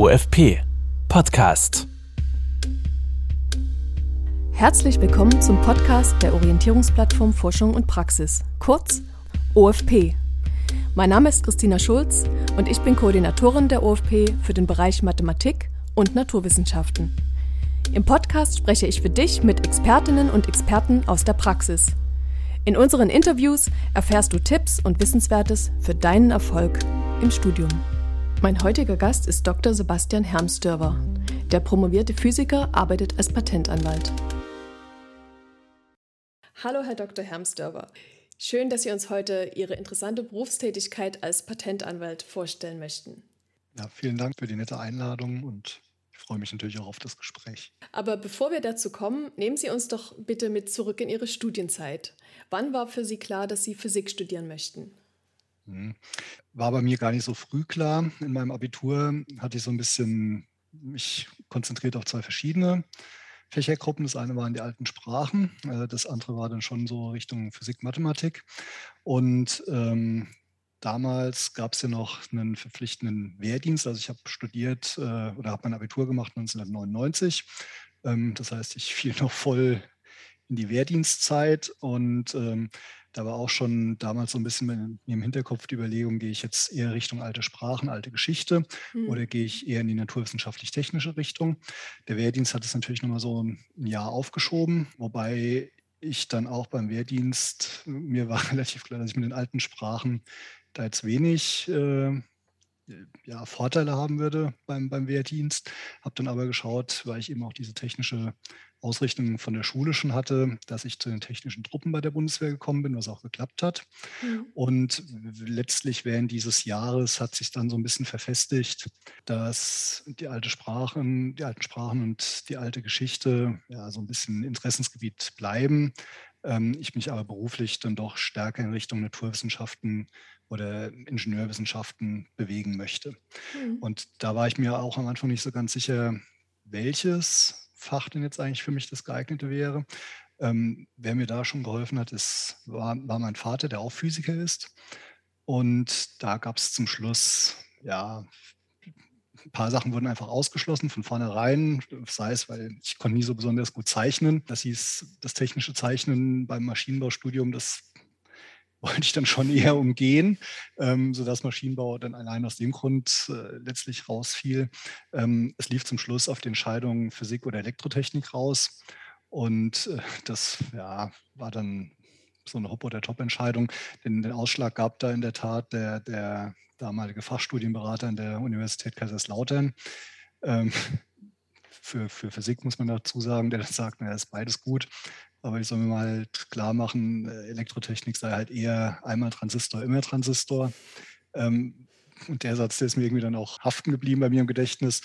OFP Podcast. Herzlich willkommen zum Podcast der Orientierungsplattform Forschung und Praxis, kurz OFP. Mein Name ist Christina Schulz und ich bin Koordinatorin der OFP für den Bereich Mathematik und Naturwissenschaften. Im Podcast spreche ich für dich mit Expertinnen und Experten aus der Praxis. In unseren Interviews erfährst du Tipps und Wissenswertes für deinen Erfolg im Studium. Mein heutiger Gast ist Dr. Sebastian Hermsdörver. Der promovierte Physiker arbeitet als Patentanwalt. Hallo, Herr Dr. Hermsdörver. Schön, dass Sie uns heute Ihre interessante Berufstätigkeit als Patentanwalt vorstellen möchten. Ja, vielen Dank für die nette Einladung und freue mich natürlich auch auf das Gespräch. Aber bevor wir dazu kommen, nehmen Sie uns doch bitte mit zurück in Ihre Studienzeit. Wann war für Sie klar, dass Sie Physik studieren möchten? Hm. War bei mir gar nicht so früh klar. In meinem Abitur hatte ich so ein bisschen mich konzentriert auf zwei verschiedene Fächergruppen. Das eine waren die alten Sprachen, äh, das andere war dann schon so Richtung Physik, Mathematik. Und ähm, Damals gab es ja noch einen verpflichtenden Wehrdienst. Also ich habe studiert äh, oder habe mein Abitur gemacht 1999. Ähm, das heißt, ich fiel noch voll in die Wehrdienstzeit und ähm, da war auch schon damals so ein bisschen mir im Hinterkopf die Überlegung, gehe ich jetzt eher Richtung alte Sprachen, alte Geschichte mhm. oder gehe ich eher in die naturwissenschaftlich-technische Richtung. Der Wehrdienst hat es natürlich nochmal so ein Jahr aufgeschoben, wobei ich dann auch beim Wehrdienst, mir war relativ klar, dass ich mit den alten Sprachen da jetzt wenig äh, ja, Vorteile haben würde beim, beim Wehrdienst. Habe dann aber geschaut, weil ich eben auch diese technische Ausrichtung von der Schule schon hatte, dass ich zu den technischen Truppen bei der Bundeswehr gekommen bin, was auch geklappt hat. Mhm. Und letztlich während dieses Jahres hat sich dann so ein bisschen verfestigt, dass die alte Sprachen, die alten Sprachen und die alte Geschichte ja so ein bisschen Interessensgebiet bleiben. Ähm, ich mich aber beruflich dann doch stärker in Richtung Naturwissenschaften oder Ingenieurwissenschaften bewegen möchte. Mhm. Und da war ich mir auch am Anfang nicht so ganz sicher, welches Fach denn jetzt eigentlich für mich das geeignete wäre. Ähm, wer mir da schon geholfen hat, ist, war, war mein Vater, der auch Physiker ist. Und da gab es zum Schluss, ja, ein paar Sachen wurden einfach ausgeschlossen von vornherein, sei es, weil ich konnte nie so besonders gut zeichnen. Das hieß, das technische Zeichnen beim Maschinenbaustudium, das wollte ich dann schon eher umgehen, ähm, sodass Maschinenbau dann allein aus dem Grund äh, letztlich rausfiel. Ähm, es lief zum Schluss auf die Entscheidung Physik oder Elektrotechnik raus. Und äh, das ja, war dann so eine Hop- oder Top-Entscheidung. Denn den Ausschlag gab da in der Tat der, der damalige Fachstudienberater an der Universität Kaiserslautern. Ähm, für, für Physik muss man dazu sagen, der sagt, naja, ist beides gut. Aber ich soll mir mal halt klar machen, äh, Elektrotechnik sei halt eher einmal Transistor, immer Transistor. Ähm, und der Satz, der ist mir irgendwie dann auch haften geblieben bei mir im Gedächtnis,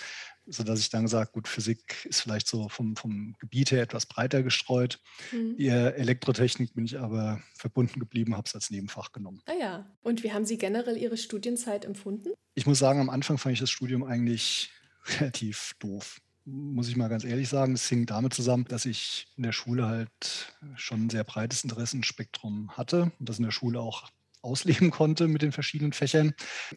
sodass ich dann gesagt gut, Physik ist vielleicht so vom, vom Gebiet her etwas breiter gestreut. Mhm. Die Elektrotechnik bin ich aber verbunden geblieben, habe es als Nebenfach genommen. Ah ja, und wie haben Sie generell Ihre Studienzeit empfunden? Ich muss sagen, am Anfang fand ich das Studium eigentlich relativ doof muss ich mal ganz ehrlich sagen, es hing damit zusammen, dass ich in der Schule halt schon ein sehr breites Interessenspektrum hatte und das in der Schule auch ausleben konnte mit den verschiedenen Fächern.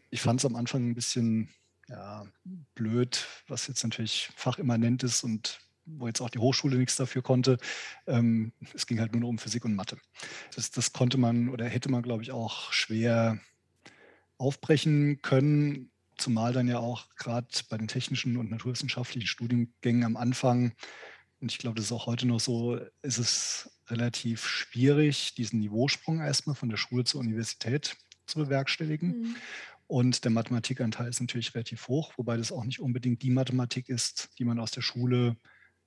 Ich fand es am Anfang ein bisschen ja, blöd, was jetzt natürlich fachimmanent ist und wo jetzt auch die Hochschule nichts dafür konnte. Ähm, es ging halt nur noch um Physik und Mathe. Das, das konnte man oder hätte man, glaube ich, auch schwer aufbrechen können zumal dann ja auch gerade bei den technischen und naturwissenschaftlichen Studiengängen am Anfang, und ich glaube, das ist auch heute noch so, ist es relativ schwierig, diesen Niveausprung erstmal von der Schule zur Universität zu bewerkstelligen. Mhm. Und der Mathematikanteil ist natürlich relativ hoch, wobei das auch nicht unbedingt die Mathematik ist, die man aus der Schule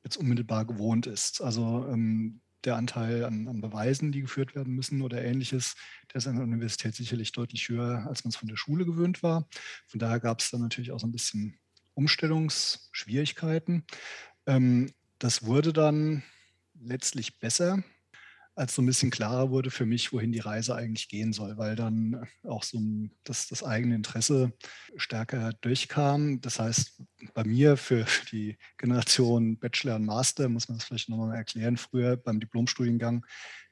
jetzt unmittelbar gewohnt ist. Also ähm, der Anteil an, an, Beweisen, die geführt werden müssen oder ähnliches, der ist an der Universität sicherlich deutlich höher, als man es von der Schule gewöhnt war. Von daher gab es dann natürlich auch so ein bisschen Umstellungsschwierigkeiten. Ähm, das wurde dann letztlich besser, als so ein bisschen klarer wurde für mich, wohin die Reise eigentlich gehen soll, weil dann auch so das, das eigene Interesse stärker durchkam. Das heißt, bei mir für die Generation Bachelor und Master, muss man das vielleicht nochmal erklären, früher beim Diplomstudiengang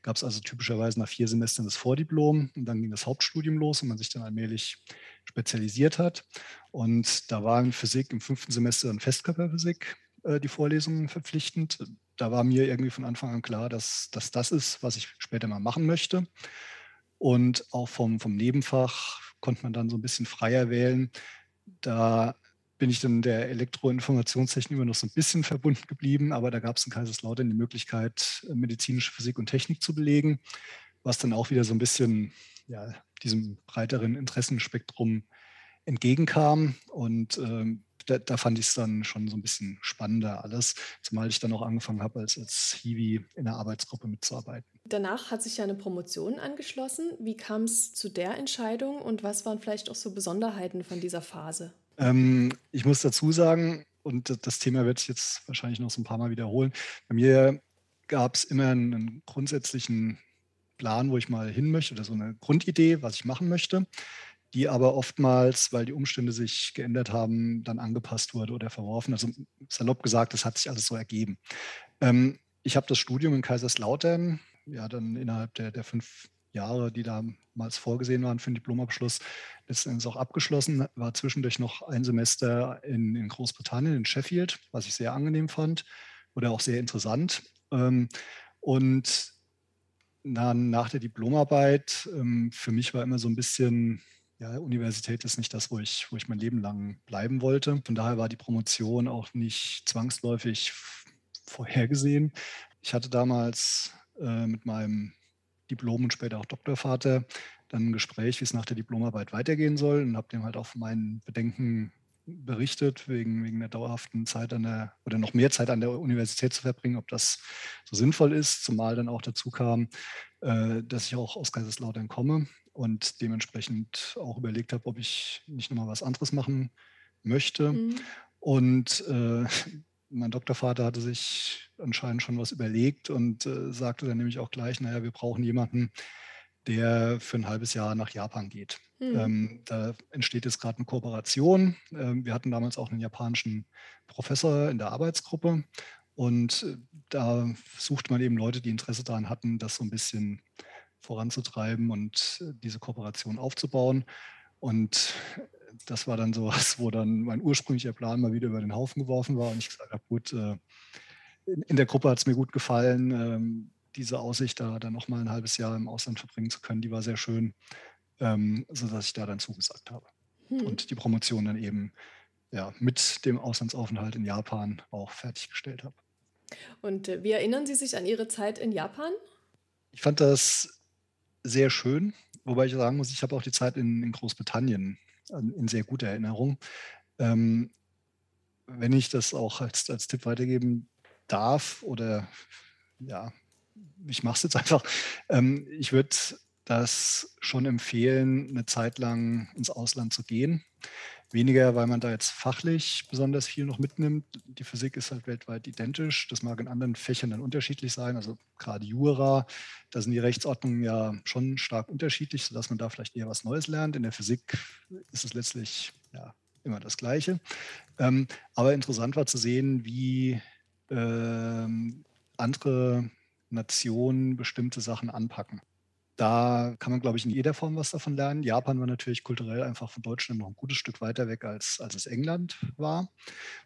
gab es also typischerweise nach vier Semestern das Vordiplom und dann ging das Hauptstudium los und man sich dann allmählich spezialisiert hat. Und da war in Physik im fünften Semester dann Festkörperphysik äh, die Vorlesungen verpflichtend. Da war mir irgendwie von Anfang an klar, dass, dass das ist, was ich später mal machen möchte. Und auch vom, vom Nebenfach konnte man dann so ein bisschen freier wählen. Da bin ich dann der Elektroinformationstechnik immer noch so ein bisschen verbunden geblieben, aber da gab es in Kaiserslautern die Möglichkeit, medizinische Physik und Technik zu belegen, was dann auch wieder so ein bisschen ja, diesem breiteren Interessenspektrum entgegenkam. Und ähm, da, da, fand ich es dann schon so ein bisschen spannender alles, zumal ich dann auch angefangen habe, als, als Hiwi in der Arbeitsgruppe mitzuarbeiten. Danach hat sich ja eine Promotion angeschlossen. Wie kam es zu der Entscheidung und was waren vielleicht auch so Besonderheiten von dieser Phase? Ähm, ich muss dazu sagen, und das Thema werde ich jetzt wahrscheinlich noch so ein paar Mal wiederholen, bei mir gab es immer einen grundsätzlichen Plan, wo ich mal hin möchte oder so eine Grundidee, was ich machen möchte die aber oftmals, weil die Umstände sich geändert haben, dann angepasst wurde oder verworfen. Also salopp gesagt, das hat sich alles so ergeben. Ähm, ich habe das Studium in Kaiserslautern, ja, dann innerhalb der, der fünf Jahre, die damals vorgesehen waren für den Diplomabschluss, letztendlich auch abgeschlossen. War zwischendurch noch ein Semester in, in Großbritannien, in Sheffield, was ich sehr angenehm fand oder auch sehr interessant. Ähm, und dann nach der Diplomarbeit, ähm, für mich war immer so ein bisschen ja, Universität ist nicht das, wo ich, wo ich mein Leben lang bleiben wollte. Von daher war die Promotion auch nicht zwangsläufig vorhergesehen. Ich hatte damals äh, mit meinem Diplom und später auch Doktorvater dann ein Gespräch, wie es nach der Diplomarbeit weitergehen soll und habe dem halt auch meinen Bedenken berichtet, wegen, wegen der dauerhaften Zeit an der oder noch mehr Zeit an der Universität zu verbringen, ob das so sinnvoll ist, zumal dann auch dazu kam, äh, dass ich auch aus Kaiserslautern komme und dementsprechend auch überlegt habe, ob ich nicht nochmal was anderes machen möchte. Mhm. Und äh, mein Doktorvater hatte sich anscheinend schon was überlegt und äh, sagte dann nämlich auch gleich, naja, wir brauchen jemanden, der für ein halbes Jahr nach Japan geht. Mhm. Ähm, da entsteht jetzt gerade eine Kooperation. Ähm, wir hatten damals auch einen japanischen Professor in der Arbeitsgruppe und äh, da sucht man eben Leute, die Interesse daran hatten, das so ein bisschen voranzutreiben und äh, diese Kooperation aufzubauen. Und das war dann so was, wo dann mein ursprünglicher Plan mal wieder über den Haufen geworfen war und ich gesagt habe, gut, äh, in der Gruppe hat es mir gut gefallen. Diese Aussicht, da dann noch mal ein halbes Jahr im Ausland verbringen zu können, die war sehr schön, ähm, sodass ich da dann zugesagt habe. Hm. Und die Promotion dann eben ja, mit dem Auslandsaufenthalt in Japan auch fertiggestellt habe. Und äh, wie erinnern Sie sich an Ihre Zeit in Japan? Ich fand das sehr schön, wobei ich sagen muss, ich habe auch die Zeit in, in Großbritannien in sehr guter Erinnerung. Ähm, wenn ich das auch als, als Tipp weitergeben darf oder ja, ich mache es jetzt einfach, ähm, ich würde das schon empfehlen, eine Zeit lang ins Ausland zu gehen. Weniger, weil man da jetzt fachlich besonders viel noch mitnimmt. Die Physik ist halt weltweit identisch. Das mag in anderen Fächern dann unterschiedlich sein. Also gerade Jura, da sind die Rechtsordnungen ja schon stark unterschiedlich, sodass man da vielleicht eher was Neues lernt. In der Physik ist es letztlich ja, immer das Gleiche. Ähm, aber interessant war zu sehen, wie ähm, andere Nationen bestimmte Sachen anpacken. Da kann man, glaube ich, in jeder Form was davon lernen. Japan war natürlich kulturell einfach von Deutschland noch ein gutes Stück weiter weg, als, als es England war.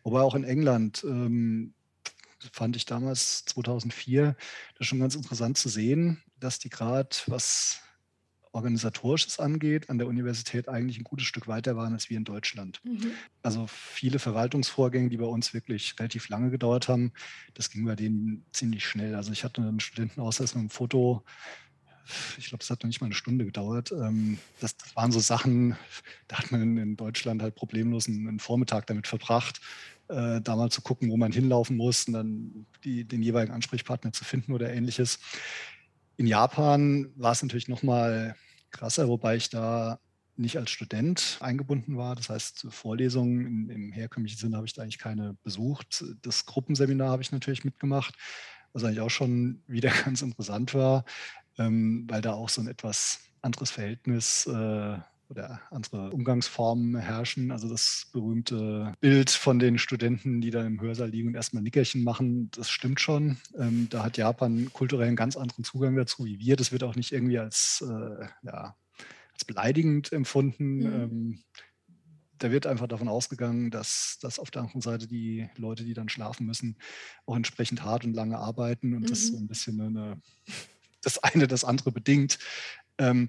Wobei auch in England ähm, fand ich damals 2004 das schon ganz interessant zu sehen, dass die gerade, was organisatorisches angeht, an der Universität eigentlich ein gutes Stück weiter waren als wir in Deutschland. Mhm. Also viele Verwaltungsvorgänge, die bei uns wirklich relativ lange gedauert haben, das ging bei denen ziemlich schnell. Also ich hatte einen Studentenausweis mit einem Foto ich glaube, es hat noch nicht mal eine Stunde gedauert. Ähm, das, das, waren so Sachen, da hat man in, Deutschland halt problemlos einen, Vormittag damit verbracht, äh, da mal zu gucken, wo man hinlaufen muss und dann die, den jeweiligen Ansprechpartner zu finden oder ähnliches. In Japan war es natürlich noch mal krasser, wobei ich da nicht als Student eingebunden war. Das heißt, Vorlesungen im, herkömmlichen Sinne habe ich da eigentlich keine besucht. Das Gruppenseminar habe ich natürlich mitgemacht. was eigentlich auch schon wieder ganz interessant war, ähm, weil da auch so ein etwas anderes Verhältnis äh, oder andere Umgangsformen herrschen. Also das berühmte Bild von den Studenten, die da im Hörsaal liegen und erstmal Nickerchen machen, das stimmt schon. Ähm, da hat Japan kulturell einen ganz anderen Zugang dazu wie wir. Das wird auch nicht irgendwie als, äh, ja, als beleidigend empfunden. Mhm. Ähm, da wird einfach davon ausgegangen, dass, dass auf der anderen Seite die Leute, die dann schlafen müssen, auch entsprechend hart und lange arbeiten und mhm. das so ein bisschen eine, das eine das andere bedingt. Ähm,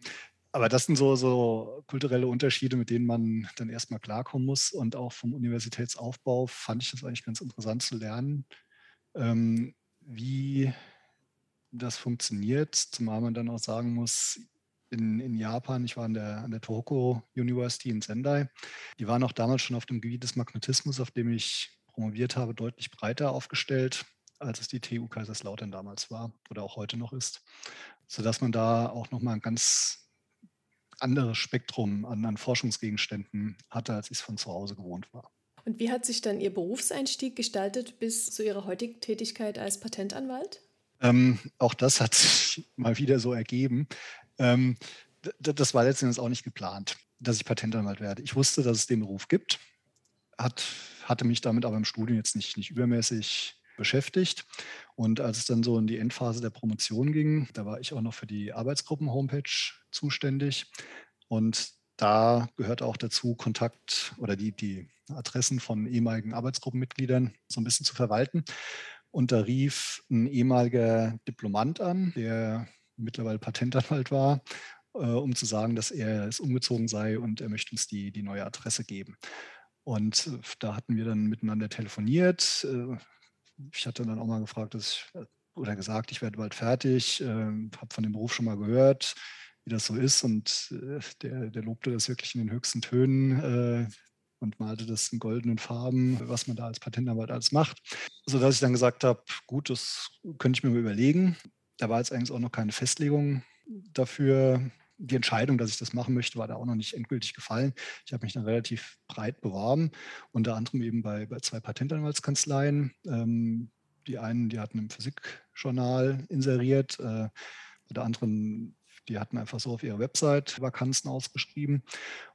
aber das sind so, so kulturelle Unterschiede, mit denen man dann erstmal klarkommen muss. Und auch vom Universitätsaufbau fand ich das eigentlich ganz interessant zu lernen, ähm, wie das funktioniert. Zumal man dann auch sagen muss, in, in Japan, ich war an der, an der Tohoku University in Sendai, die waren auch damals schon auf dem Gebiet des Magnetismus, auf dem ich promoviert habe, deutlich breiter aufgestellt, als es die TU Kaiserslautern damals war oder auch heute noch ist. Sodass man da auch nochmal ein ganz anderes Spektrum an, an Forschungsgegenständen hatte, als ich es von zu Hause gewohnt war. Und wie hat sich dann Ihr Berufseinstieg gestaltet bis zu Ihrer heutigen Tätigkeit als Patentanwalt? Ähm, auch das hat sich mal wieder so ergeben. Ähm, das war letztendlich auch nicht geplant, dass ich Patentanwalt werde. Ich wusste, dass es den Beruf gibt, hat, hatte mich damit aber im Studium jetzt nicht, nicht übermäßig beschäftigt. Und als es dann so in die Endphase der Promotion ging, da war ich auch noch für die Arbeitsgruppen-Homepage zuständig. Und da gehört auch dazu, Kontakt oder die, die Adressen von ehemaligen Arbeitsgruppenmitgliedern so ein bisschen zu verwalten. Und da rief ein ehemaliger Diplomant an, der mittlerweile Patentanwalt war, äh, um zu sagen, dass er es umgezogen sei und er möchte uns die, die neue Adresse geben. Und äh, da hatten wir dann miteinander telefoniert. Ich hatte dann auch mal gefragt, dass ich, oder gesagt, ich werde bald fertig, äh, habe von dem Beruf schon mal gehört, wie das so ist. Und äh, der, der lobte das wirklich in den höchsten Tönen äh, und malte das in goldenen Farben, was man da als Patentanwalt alles macht. Sodass ich dann gesagt habe, gut, das könnte ich mir mal überlegen. Da war jetzt eigentlich auch noch keine Festlegung dafür, die Entscheidung, dass ich das machen möchte, war da auch noch nicht endgültig gefallen. Ich habe mich dann relativ breit beworben, unter anderem eben bei, bei zwei Patentanwaltskanzleien. Ähm, die einen, die hatten im Physikjournal inseriert, äh, bei der anderen, die hatten einfach so auf ihrer Website Vakanzen ausgeschrieben.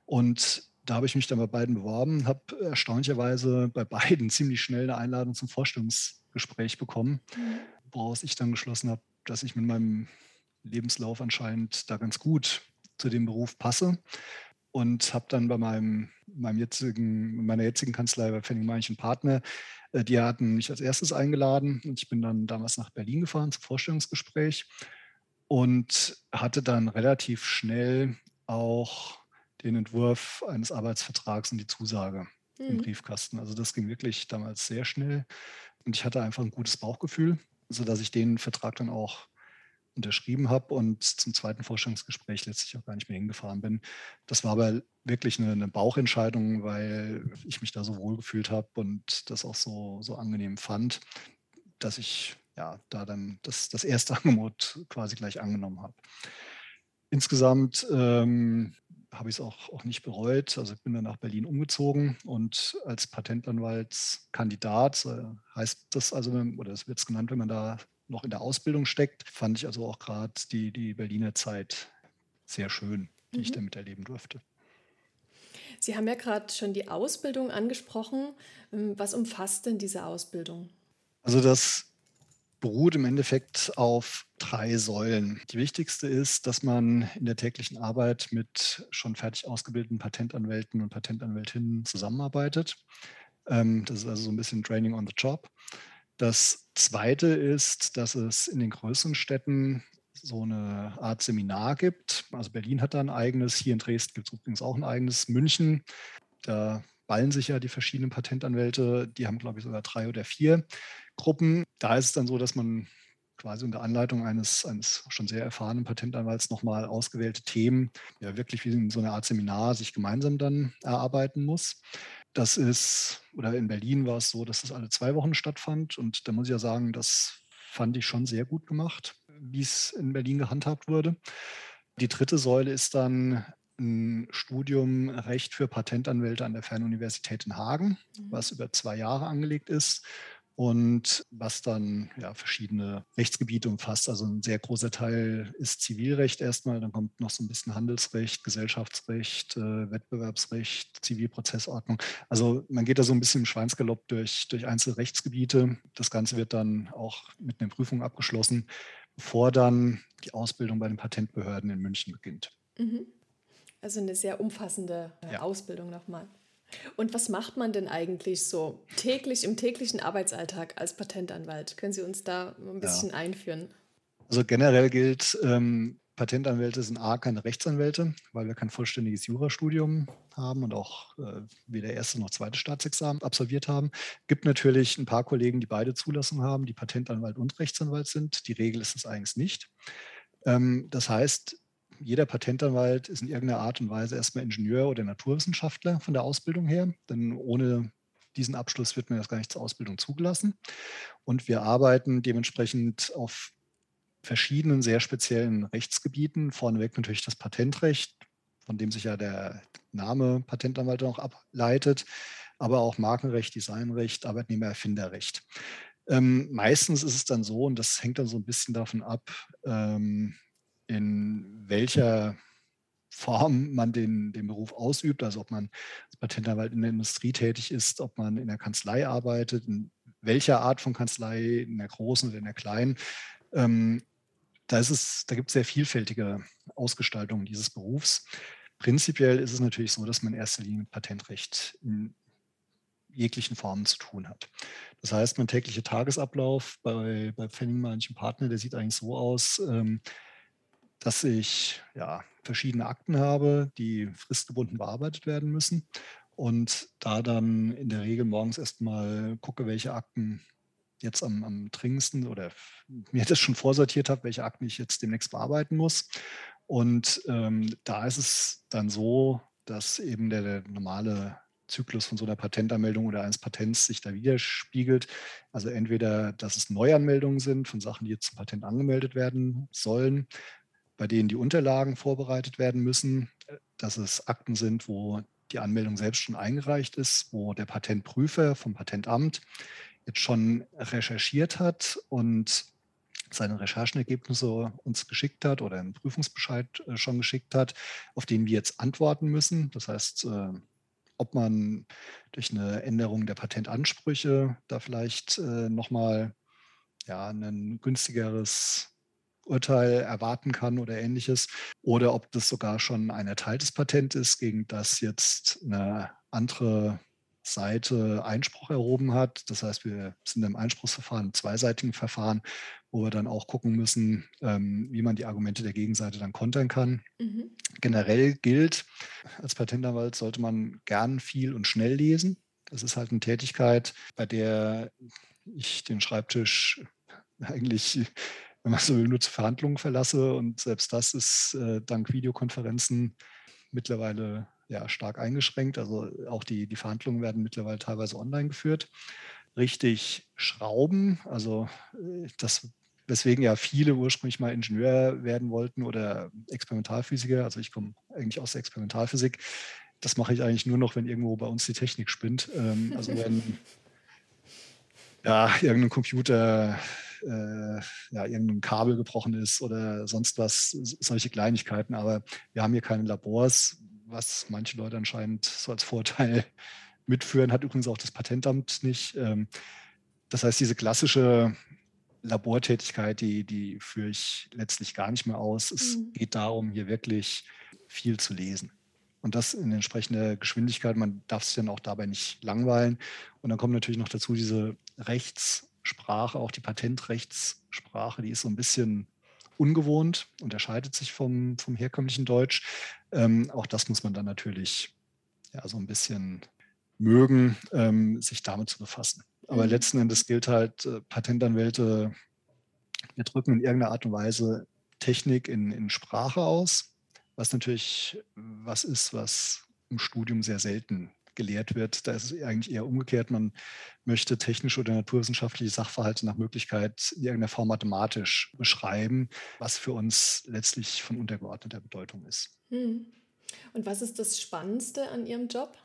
Und da habe ich mich dann bei beiden beworben, habe erstaunlicherweise bei beiden ziemlich schnell eine Einladung zum Vorstellungsgespräch bekommen, mhm. woraus ich dann geschlossen habe, dass ich mit meinem Lebenslauf anscheinend da ganz gut zu dem Beruf passe. Und habe dann bei meinem, meinem jetzigen, meiner jetzigen Kanzlei bei Fenning Meinchen Partner, äh, die hatten mich als erstes eingeladen und ich bin dann damals nach Berlin gefahren zum Vorstellungsgespräch und hatte dann relativ schnell auch den Entwurf eines Arbeitsvertrags und die Zusage mhm. im Briefkasten. Also das ging wirklich damals sehr schnell und ich hatte einfach ein gutes Bauchgefühl, sodass ich den Vertrag dann auch unterschrieben habe und zum zweiten Vorstellungsgespräch letztlich auch gar nicht mehr hingefahren bin. Das war aber wirklich eine, eine Bauchentscheidung, weil ich mich da so wohl gefühlt habe und das auch so, so angenehm fand, dass ich ja da dann das, das erste Angebot quasi gleich angenommen habe. Insgesamt ähm, habe ich es auch, auch nicht bereut. Also ich bin dann nach Berlin umgezogen und als Patentanwaltskandidat äh, heißt das also, oder das wird es genannt, wenn man da noch in der Ausbildung steckt, fand ich also auch gerade die, die Berliner Zeit sehr schön, die mhm. ich damit erleben durfte. Sie haben ja gerade schon die Ausbildung angesprochen. Ähm, was umfasst denn diese Ausbildung? Also das beruht im Endeffekt auf drei Säulen. Die wichtigste ist, dass man in der täglichen Arbeit mit schon fertig ausgebildeten Patentanwälten und Patentanwältinnen zusammenarbeitet. Ähm, das ist also so ein bisschen Training on the Job. Das Zweite ist, dass es in den größeren Städten so eine Art Seminar gibt. Also Berlin hat da ein eigenes, hier in Dresden gibt es übrigens auch ein eigenes, München. Da ballen sich ja die verschiedenen Patentanwälte, die haben, glaube ich, sogar drei oder vier Gruppen. Da ist es dann so, dass man quasi unter Anleitung eines, eines schon sehr erfahrenen Patentanwalts nochmal ausgewählte Themen, ja wirklich wie in so einer Art Seminar sich gemeinsam dann erarbeiten muss. Das ist, oder in Berlin war es so, dass es alle zwei Wochen stattfand. Und da muss ich ja sagen, das fand ich schon sehr gut gemacht, wie es in Berlin gehandhabt wurde. Die dritte Säule ist dann ein Studium Recht für Patentanwälte an der Fernuniversität in Hagen, mhm. was über zwei Jahre angelegt ist. Und was dann ja, verschiedene Rechtsgebiete umfasst. Also ein sehr großer Teil ist Zivilrecht erstmal, dann kommt noch so ein bisschen Handelsrecht, Gesellschaftsrecht, äh, Wettbewerbsrecht, Zivilprozessordnung. Also man geht da so ein bisschen im Schweinsgalopp durch, durch einzelne Rechtsgebiete. Das Ganze wird dann auch mit einer Prüfung abgeschlossen, bevor dann die Ausbildung bei den Patentbehörden in München beginnt. Mhm. Also eine sehr umfassende äh, ja. Ausbildung nochmal. Und was macht man denn eigentlich so täglich im täglichen Arbeitsalltag als Patentanwalt? Können Sie uns da ein bisschen ja. einführen? Also generell gilt, ähm, Patentanwälte sind A, keine Rechtsanwälte, weil wir kein vollständiges Jurastudium haben und auch äh, weder erste noch zweite Staatsexamen absolviert haben. Gibt natürlich ein paar Kollegen, die beide Zulassung haben, die Patentanwalt und Rechtsanwalt sind. Die Regel ist es eigentlich nicht. Ähm, das heißt, jeder Patentanwalt ist in irgendeiner Art und Weise erstmal Ingenieur oder Naturwissenschaftler von der Ausbildung her, denn ohne diesen Abschluss wird mir das gar nicht zur Ausbildung zugelassen. Und wir arbeiten dementsprechend auf verschiedenen sehr speziellen Rechtsgebieten. Vorneweg natürlich das Patentrecht, von dem sich ja der Name Patentanwalt auch ableitet, aber auch Markenrecht, Designrecht, Arbeitnehmererfinderrecht. Ähm, meistens ist es dann so, und das hängt dann so ein bisschen davon ab, ähm, in welcher Form man den, den Beruf ausübt, also ob man als Patentanwalt in der Industrie tätig ist, ob man in der Kanzlei arbeitet, in welcher Art von Kanzlei, in der großen oder in der kleinen. Ähm, da, ist es, da gibt es sehr vielfältige Ausgestaltungen dieses Berufs. Prinzipiell ist es natürlich so, dass man in erster Linie mit Patentrecht in jeglichen Formen zu tun hat. Das heißt, mein täglicher Tagesablauf bei, bei Pfennig manchen Partner, der sieht eigentlich so aus, ähm, dass ich ja, verschiedene Akten habe, die fristgebunden bearbeitet werden müssen. Und da dann in der Regel morgens erstmal gucke, welche Akten jetzt am, am dringendsten oder mir das schon vorsortiert habe, welche Akten ich jetzt demnächst bearbeiten muss. Und ähm, da ist es dann so, dass eben der, der normale Zyklus von so einer Patentanmeldung oder eines Patents sich da widerspiegelt. Also entweder, dass es Neuanmeldungen sind von Sachen, die jetzt zum Patent angemeldet werden sollen, bei denen die Unterlagen vorbereitet werden müssen, dass es Akten sind, wo die Anmeldung selbst schon eingereicht ist, wo der Patentprüfer vom Patentamt jetzt schon recherchiert hat und seine Recherchenergebnisse uns geschickt hat oder einen Prüfungsbescheid äh, schon geschickt hat, auf den wir jetzt antworten müssen. Das heißt, äh, ob man durch eine Änderung der Patentansprüche da vielleicht äh, nochmal ja, ein günstigeres Urteil erwarten kann oder ähnliches. Oder ob das sogar schon ein erteiltes Patent ist, gegen das jetzt eine andere Seite Einspruch erhoben hat. Das heißt, wir sind im Einspruchsverfahren, im zweiseitigen Verfahren, wo wir dann auch gucken müssen, ähm, wie man die Argumente der Gegenseite dann kontern kann. Mhm. Generell gilt, als Patentanwalt sollte man gern viel und schnell lesen. Das ist halt eine Tätigkeit, bei der ich den Schreibtisch eigentlich wenn man so will, nur zu Verhandlungen verlasse. Und selbst das ist äh, dank Videokonferenzen mittlerweile ja, stark eingeschränkt. Also auch die, die Verhandlungen werden mittlerweile teilweise online geführt. Richtig schrauben, also äh, das, weswegen ja viele ursprünglich mal Ingenieur werden wollten oder Experimentalphysiker. Also ich komme eigentlich aus der Experimentalphysik. Das mache ich eigentlich nur noch, wenn irgendwo bei uns die Technik spinnt. Ähm, also wenn ja, irgendein Computer äh, ja, irgendein Kabel gebrochen ist oder sonst was, solche Kleinigkeiten. Aber wir haben hier keine Labors, was manche Leute anscheinend so als Vorteil mitführen, hat übrigens auch das Patentamt nicht. Ähm, das heißt, diese klassische Labortätigkeit, die, die führe ich letztlich gar nicht mehr aus. Es mhm. geht darum, hier wirklich viel zu lesen. Und das in entsprechender Geschwindigkeit. Man darf sich dann auch dabei nicht langweilen. Und dann kommt natürlich noch dazu diese Rechts- Sprache, auch die Patentrechtssprache, die ist so ein bisschen ungewohnt, unterscheidet sich vom, vom herkömmlichen Deutsch. Ähm, auch das muss man dann natürlich ja, so ein bisschen mögen, ähm, sich damit zu befassen. Aber mhm. letzten Endes gilt halt, äh, Patentanwälte, wir drücken in irgendeiner Art und Weise Technik in, in Sprache aus, was natürlich was ist, was im Studium sehr selten gelehrt wird. Da ist es eigentlich eher umgekehrt. Man möchte technische oder naturwissenschaftliche Sachverhalte nach Möglichkeit in irgendeiner Form mathematisch beschreiben, was für uns letztlich von untergeordneter Bedeutung ist. Hm. Und was ist das Spannendste an Ihrem Job?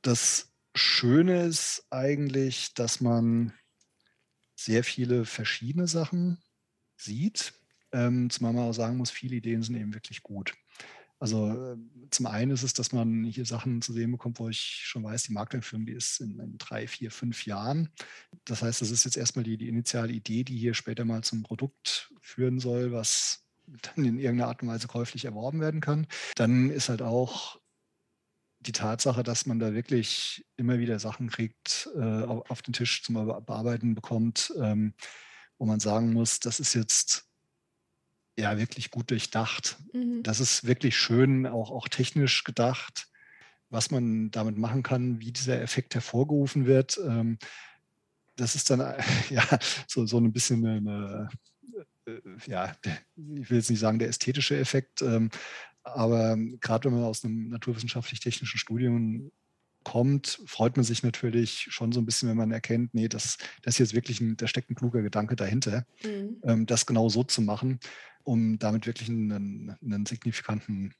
Das Schöne ist eigentlich, dass man sehr viele verschiedene Sachen sieht, ähm, zumal man auch sagen muss, viele Ideen sind eben wirklich gut. Also äh, zum einen ist es, dass man hier Sachen zu sehen bekommt, wo ich schon weiß, die Markteinführung, die ist in, in, drei, vier, fünf Jahren. Das heißt, das ist jetzt erstmal die, die initiale Idee, die hier später mal zum Produkt führen soll, was dann in irgendeiner Art und Weise käuflich erworben werden kann. Dann ist halt auch die Tatsache, dass man da wirklich immer wieder Sachen kriegt, äh, auf den Tisch zum Bearbeiten bekommt, ähm, wo man sagen muss, das ist jetzt ja wirklich gut durchdacht. Mhm. Das ist wirklich schön, auch, auch technisch gedacht, was man damit machen kann, wie dieser Effekt hervorgerufen wird. Ähm, das ist dann ja so, so ein bisschen eine, äh, ja, ich will jetzt nicht sagen der ästhetische Effekt, ähm, aber gerade wenn man aus einem naturwissenschaftlich-technischen Studium kommt, freut man sich natürlich schon so ein bisschen, wenn man erkennt, nee, das, das ist jetzt wirklich ein, da steckt ein kluger Gedanke dahinter, mhm. ähm, das genau so zu machen um damit wirklich einen, einen signifikanten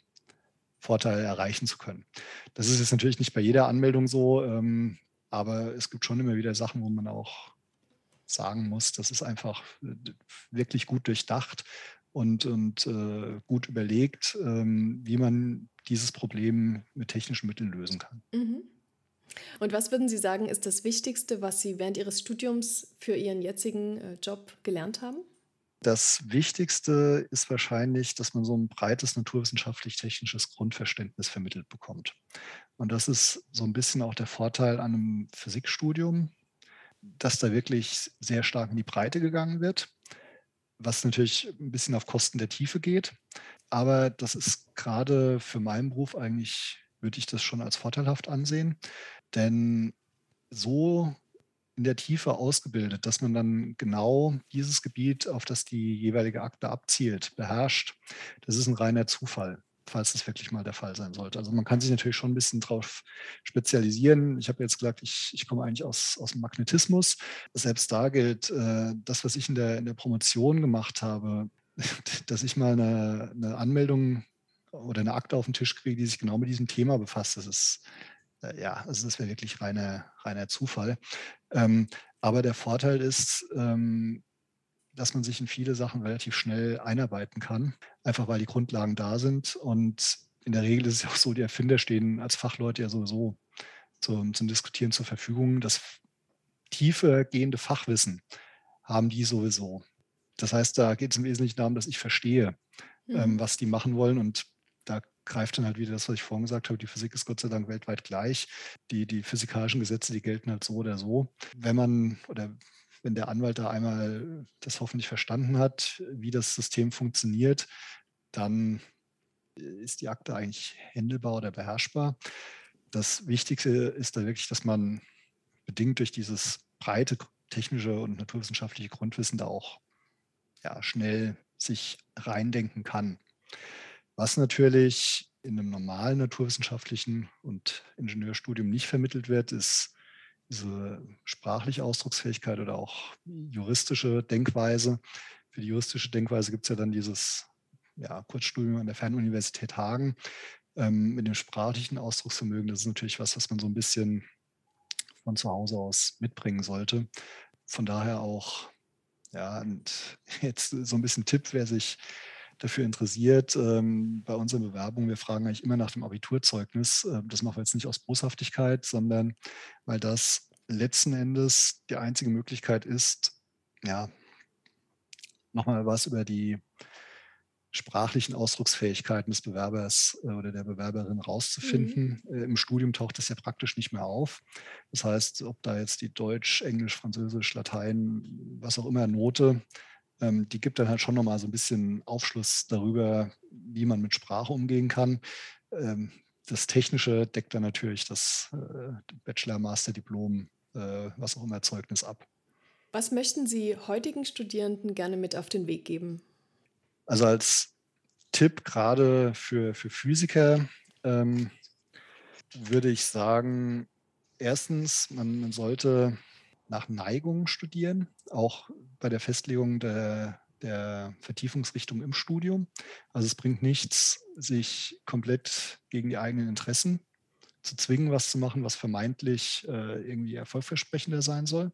Vorteil erreichen zu können. Das ist jetzt natürlich nicht bei jeder Anmeldung so, ähm, aber es gibt schon immer wieder Sachen, wo man auch sagen muss, das ist einfach äh, wirklich gut durchdacht und, und äh, gut überlegt, ähm, wie man dieses Problem mit technischen Mitteln lösen kann. Mhm. Und was würden Sie sagen, ist das Wichtigste, was Sie während Ihres Studiums für Ihren jetzigen äh, Job gelernt haben? Das Wichtigste ist wahrscheinlich, dass man so ein breites naturwissenschaftlich-technisches Grundverständnis vermittelt bekommt. Und das ist so ein bisschen auch der Vorteil an einem Physikstudium, dass da wirklich sehr stark in die Breite gegangen wird, was natürlich ein bisschen auf Kosten der Tiefe geht. Aber das ist gerade für meinen Beruf eigentlich, würde ich das schon als vorteilhaft ansehen. Denn so in der Tiefe ausgebildet, dass man dann genau dieses Gebiet, auf das die jeweilige Akte abzielt, beherrscht. Das ist ein reiner Zufall, falls das wirklich mal der Fall sein sollte. Also man kann sich natürlich schon ein bisschen darauf spezialisieren. Ich habe jetzt gesagt, ich, ich komme eigentlich aus, aus dem Magnetismus. Selbst da gilt, äh, das, was ich in der, in der Promotion gemacht habe, dass ich mal eine, eine Anmeldung oder eine Akte auf den Tisch kriege, die sich genau mit diesem Thema befasst. Das ist ja, also das wäre wirklich reiner, reiner Zufall. Ähm, aber der Vorteil ist, ähm, dass man sich in viele Sachen relativ schnell einarbeiten kann, einfach weil die Grundlagen da sind. Und in der Regel ist es ja auch so, die Erfinder stehen als Fachleute ja sowieso zum, zum Diskutieren zur Verfügung. Das tiefe gehende Fachwissen haben die sowieso. Das heißt, da geht es im Wesentlichen darum, dass ich verstehe, mhm. ähm, was die machen wollen. Und da greift dann halt wieder das, was ich vorhin gesagt habe. Die Physik ist Gott sei Dank weltweit gleich. Die, die physikalischen Gesetze, die gelten halt so oder so. Wenn man oder wenn der Anwalt da einmal das hoffentlich verstanden hat, wie das System funktioniert, dann ist die Akte eigentlich händelbar oder beherrschbar. Das Wichtigste ist da wirklich, dass man bedingt durch dieses breite technische und naturwissenschaftliche Grundwissen da auch ja, schnell sich reindenken kann. Was natürlich in einem normalen naturwissenschaftlichen und Ingenieurstudium nicht vermittelt wird, ist diese sprachliche Ausdrucksfähigkeit oder auch juristische Denkweise. Für die juristische Denkweise gibt es ja dann dieses ja, Kurzstudium an der Fernuniversität Hagen ähm, mit dem sprachlichen Ausdrucksvermögen. Das ist natürlich was, was man so ein bisschen von zu Hause aus mitbringen sollte. Von daher auch, ja, und jetzt so ein bisschen Tipp, wer sich dafür interessiert, ähm, bei unseren Bewerbungen, wir fragen eigentlich immer nach dem Abiturzeugnis. Äh, das machen wir jetzt nicht aus Boshaftigkeit, sondern weil das letzten Endes die einzige Möglichkeit ist, ja, nochmal was über die sprachlichen Ausdrucksfähigkeiten des Bewerbers äh, oder der Bewerberin rauszufinden. Mhm. Äh, Im Studium taucht das ja praktisch nicht mehr auf. Das heißt, ob da jetzt die Deutsch, Englisch, Französisch, Latein, was auch immer Note ähm, die gibt dann halt schon nochmal so ein bisschen Aufschluss darüber, wie man mit Sprache umgehen kann. Ähm, das Technische deckt dann natürlich das äh, Bachelor, Master, Diplom, äh, was auch immer Zeugnis ab. Was möchten Sie heutigen Studierenden gerne mit auf den Weg geben? Also als Tipp gerade für, für Physiker ähm, würde ich sagen, erstens, man, man sollte nach Neigung studieren, auch bei der Festlegung der, der Vertiefungsrichtung im Studium. Also es bringt nichts, sich komplett gegen die eigenen Interessen zu zwingen, was zu machen, was vermeintlich äh, irgendwie erfolgversprechender sein soll.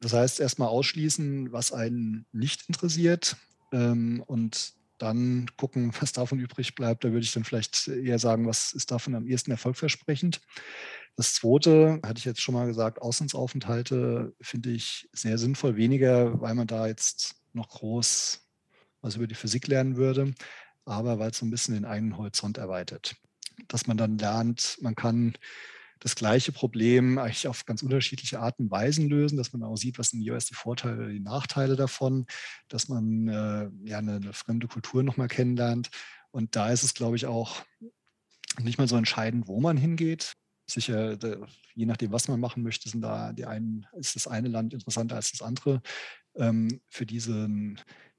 Das heißt, erstmal ausschließen, was einen nicht interessiert ähm, und dann gucken, was davon übrig bleibt. Da würde ich dann vielleicht eher sagen, was ist davon am ehesten erfolgversprechend. Das Zweite, hatte ich jetzt schon mal gesagt, Auslandsaufenthalte finde ich sehr sinnvoll. Weniger, weil man da jetzt noch groß was über die Physik lernen würde, aber weil es so ein bisschen den eigenen Horizont erweitert. Dass man dann lernt, man kann das gleiche Problem eigentlich auf ganz unterschiedliche Arten und Weisen lösen, dass man auch sieht, was sind jeweils die Vorteile oder die Nachteile davon, dass man äh, ja eine, eine fremde Kultur nochmal kennenlernt. Und da ist es, glaube ich, auch nicht mal so entscheidend, wo man hingeht. Sicher, je nachdem, was man machen möchte, sind da die einen, ist das eine Land interessanter als das andere. Ähm, für diese,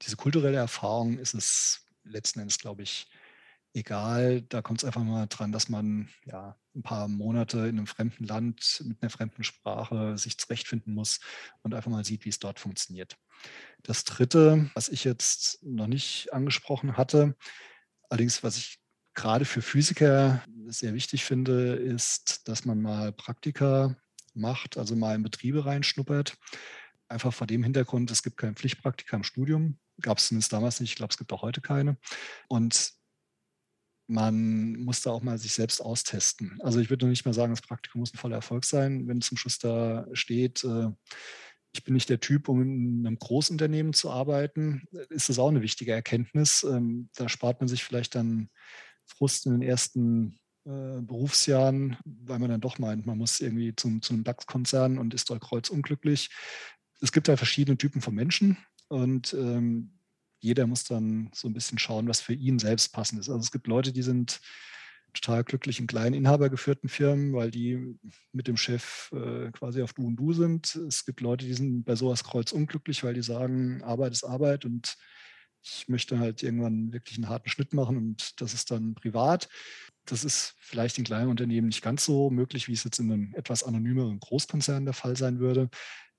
diese kulturelle Erfahrung ist es letzten Endes, glaube ich, egal. Da kommt es einfach mal dran, dass man ja ein paar Monate in einem fremden Land mit einer fremden Sprache sich zurechtfinden muss und einfach mal sieht, wie es dort funktioniert. Das Dritte, was ich jetzt noch nicht angesprochen hatte, allerdings was ich gerade für Physiker sehr wichtig finde, ist, dass man mal Praktika macht, also mal in Betriebe reinschnuppert. Einfach vor dem Hintergrund, es gibt kein Pflichtpraktika im Studium, gab es zumindest damals nicht, ich glaube, es gibt auch heute keine. Und man muss da auch mal sich selbst austesten. Also ich würde noch nicht mal sagen, das Praktikum muss ein voller Erfolg sein, wenn zum Schluss da steht, äh, ich bin nicht der Typ, um in einem Großunternehmen zu arbeiten, ist das auch eine wichtige Erkenntnis. Ähm, da spart man sich vielleicht dann Frust in den ersten äh, Berufsjahren, weil man dann doch meint, man muss irgendwie zum, zum DAX-Konzern und ist dort kreuzunglücklich. Es gibt da verschiedene Typen von Menschen und ähm, jeder muss dann so ein bisschen schauen, was für ihn selbst passend ist. Also es gibt Leute, die sind total glücklich in kleinen inhabergeführten Firmen, weil die mit dem Chef äh, quasi auf Du und Du sind. Es gibt Leute, die sind bei sowas kreuzunglücklich, weil die sagen, Arbeit ist Arbeit und ich möchte halt irgendwann wirklich einen harten Schnitt machen und das ist dann privat. Das ist vielleicht in kleinen Unternehmen nicht ganz so möglich, wie es jetzt in einem etwas anonymeren Großkonzern der Fall sein würde.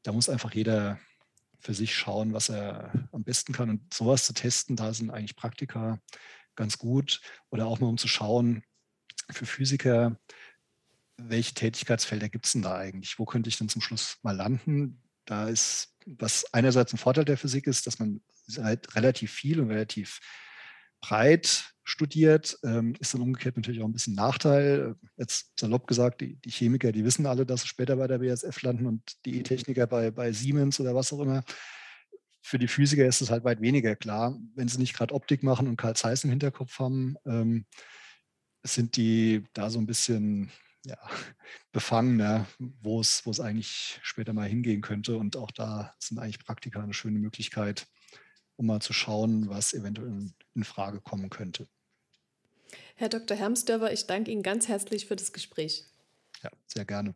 Da muss einfach jeder für sich schauen, was er am besten kann. Und sowas zu testen, da sind eigentlich Praktika ganz gut. Oder auch mal um zu schauen, für Physiker, welche Tätigkeitsfelder gibt es denn da eigentlich? Wo könnte ich denn zum Schluss mal landen? Da ist, was einerseits ein Vorteil der Physik ist, dass man halt relativ viel und relativ breit studiert, ähm, ist dann umgekehrt natürlich auch ein bisschen Nachteil. Jetzt salopp gesagt, die, die, Chemiker, die wissen alle, dass sie später bei der BSF landen und die E-Techniker bei, bei Siemens oder was auch immer. Für die Physiker ist es halt weit weniger klar. Wenn sie nicht gerade Optik machen und Karl Zeiss im Hinterkopf haben, ähm, sind die da so ein bisschen ja, befangener, wo es, wo es eigentlich später mal hingehen könnte. Und auch da sind eigentlich Praktika eine schöne Möglichkeit, um mal zu schauen, was eventuell in Frage kommen könnte. Herr Dr. Hermsdörfer, ich danke Ihnen ganz herzlich für das Gespräch. Ja, sehr gerne.